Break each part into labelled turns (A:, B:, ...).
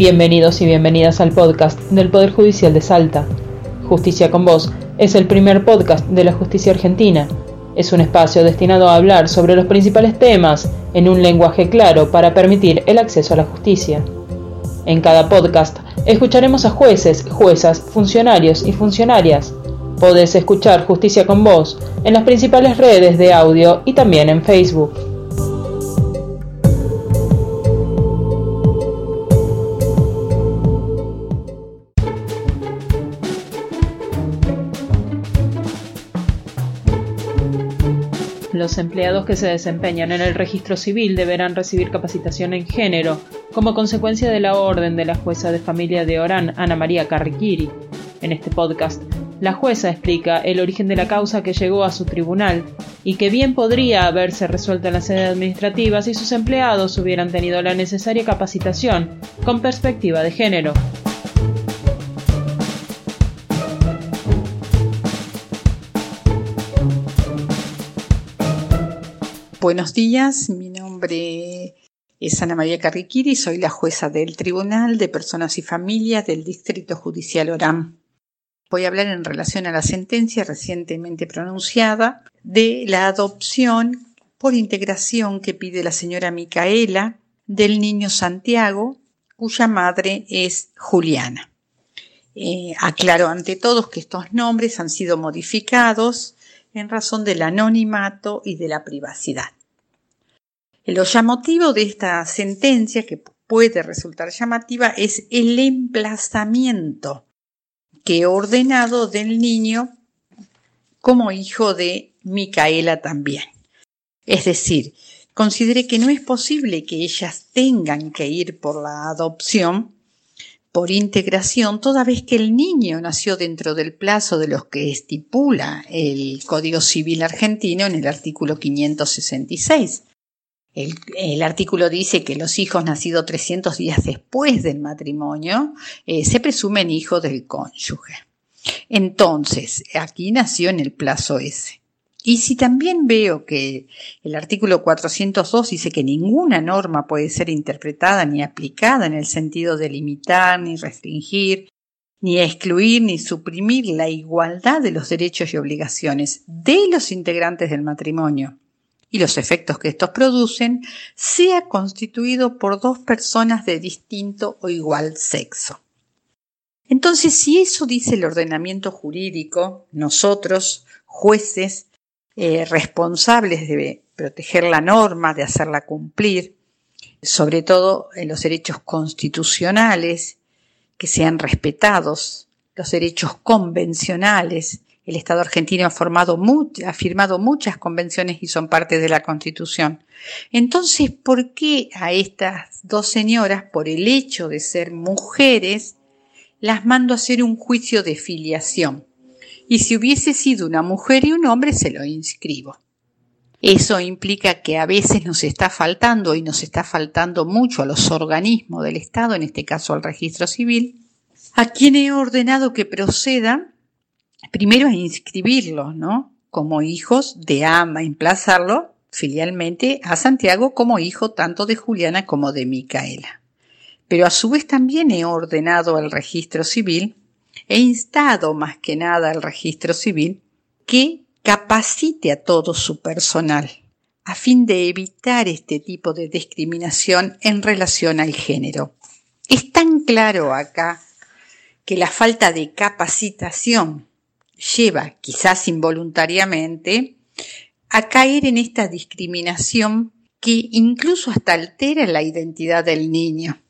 A: Bienvenidos y bienvenidas al podcast del Poder Judicial de Salta. Justicia con Vos es el primer podcast de la justicia argentina. Es un espacio destinado a hablar sobre los principales temas en un lenguaje claro para permitir el acceso a la justicia. En cada podcast escucharemos a jueces, juezas, funcionarios y funcionarias. Podés escuchar Justicia con Vos en las principales redes de audio y también en Facebook. Los empleados que se desempeñan en el registro civil deberán recibir capacitación en género como consecuencia de la orden de la jueza de familia de Orán, Ana María Carriquiri. En este podcast, la jueza explica el origen de la causa que llegó a su tribunal y que bien podría haberse resuelto en la sede administrativa si sus empleados hubieran tenido la necesaria capacitación con perspectiva de género.
B: Buenos días, mi nombre es Ana María Carriquiri, soy la jueza del Tribunal de Personas y Familias del Distrito Judicial Orán. Voy a hablar en relación a la sentencia recientemente pronunciada de la adopción por integración que pide la señora Micaela del niño Santiago, cuya madre es Juliana. Eh, aclaro ante todos que estos nombres han sido modificados en razón del anonimato y de la privacidad. Lo llamativo de esta sentencia, que puede resultar llamativa, es el emplazamiento que he ordenado del niño como hijo de Micaela también. Es decir, considere que no es posible que ellas tengan que ir por la adopción por integración, toda vez que el niño nació dentro del plazo de los que estipula el Código Civil argentino en el artículo 566. El, artículo dice que los hijos nacidos 300 días después del matrimonio eh, se presumen hijos del cónyuge. Entonces, aquí nació en el plazo ese. Y si también veo que el artículo 402 dice que ninguna norma puede ser interpretada ni aplicada en el sentido de limitar, ni restringir, ni excluir, ni suprimir la igualdad de los derechos y obligaciones de los integrantes del matrimonio y los efectos que estos producen, sea constituido por dos personas de distinto o igual sexo. Entonces, si eso dice el ordenamiento jurídico, nosotros, jueces, eh, responsables de proteger la norma, de hacerla cumplir, sobre todo en los derechos constitucionales, que sean respetados, los derechos convencionales. El Estado argentino ha, formado ha firmado muchas convenciones y son parte de la Constitución. Entonces, ¿por qué a estas dos señoras, por el hecho de ser mujeres, las mando a hacer un juicio de filiación? Y si hubiese sido una mujer y un hombre se lo inscribo. Eso implica que a veces nos está faltando y nos está faltando mucho a los organismos del Estado, en este caso al registro civil, a quien he ordenado que procedan primero a inscribirlos, ¿no? Como hijos de ama, emplazarlo filialmente a Santiago como hijo tanto de Juliana como de Micaela. Pero a su vez también he ordenado al registro civil He instado más que nada al registro civil que capacite a todo su personal a fin de evitar este tipo de discriminación en relación al género. Es tan claro acá que la falta de capacitación lleva, quizás involuntariamente, a caer en esta discriminación que incluso hasta altera la identidad del niño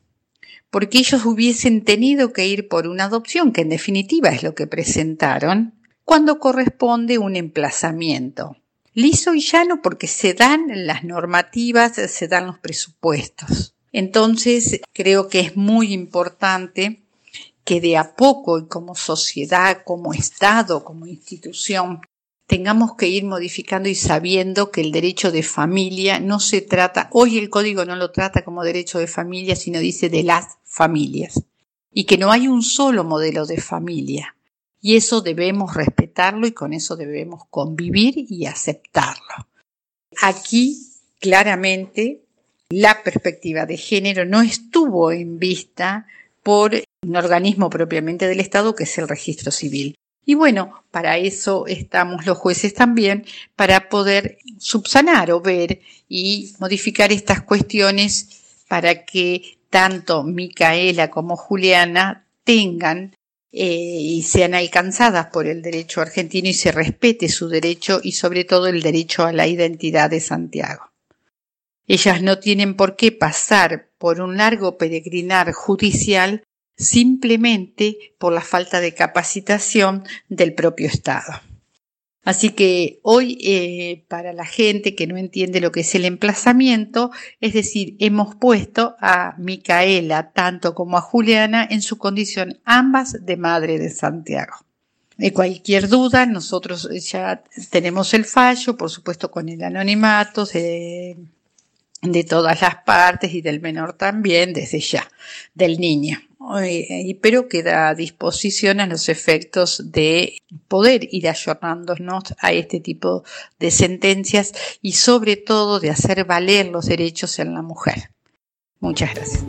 B: porque ellos hubiesen tenido que ir por una adopción, que en definitiva es lo que presentaron, cuando corresponde un emplazamiento. Liso y llano porque se dan las normativas, se dan los presupuestos. Entonces, creo que es muy importante que de a poco y como sociedad, como Estado, como institución, tengamos que ir modificando y sabiendo que el derecho de familia no se trata, hoy el código no lo trata como derecho de familia, sino dice de las familias, y que no hay un solo modelo de familia. Y eso debemos respetarlo y con eso debemos convivir y aceptarlo. Aquí, claramente, la perspectiva de género no estuvo en vista por un organismo propiamente del Estado que es el registro civil. Y bueno, para eso estamos los jueces también, para poder subsanar o ver y modificar estas cuestiones para que tanto Micaela como Juliana tengan eh, y sean alcanzadas por el derecho argentino y se respete su derecho y sobre todo el derecho a la identidad de Santiago. Ellas no tienen por qué pasar por un largo peregrinar judicial simplemente por la falta de capacitación del propio Estado. Así que hoy, eh, para la gente que no entiende lo que es el emplazamiento, es decir, hemos puesto a Micaela tanto como a Juliana en su condición ambas de madre de Santiago. De cualquier duda, nosotros ya tenemos el fallo, por supuesto con el anonimato de, de todas las partes y del menor también, desde ya, del niño pero queda a disposición a los efectos de poder ir ayornándonos a este tipo de sentencias y sobre todo de hacer valer los derechos en la mujer. Muchas gracias.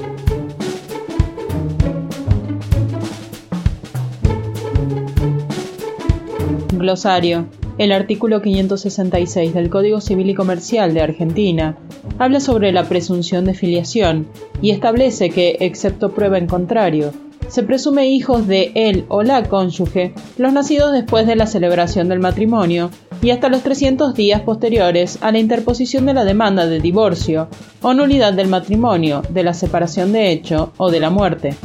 A: Glosario. El artículo 566 del Código Civil y Comercial de Argentina habla sobre la presunción de filiación y establece que, excepto prueba en contrario, se presume hijos de él o la cónyuge los nacidos después de la celebración del matrimonio y hasta los 300 días posteriores a la interposición de la demanda de divorcio o nulidad del matrimonio, de la separación de hecho o de la muerte.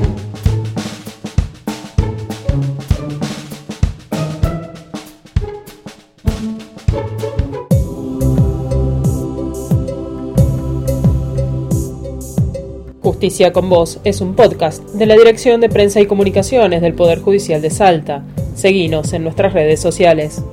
A: Justicia con Vos es un podcast de la Dirección de Prensa y Comunicaciones del Poder Judicial de Salta. Seguinos en nuestras redes sociales.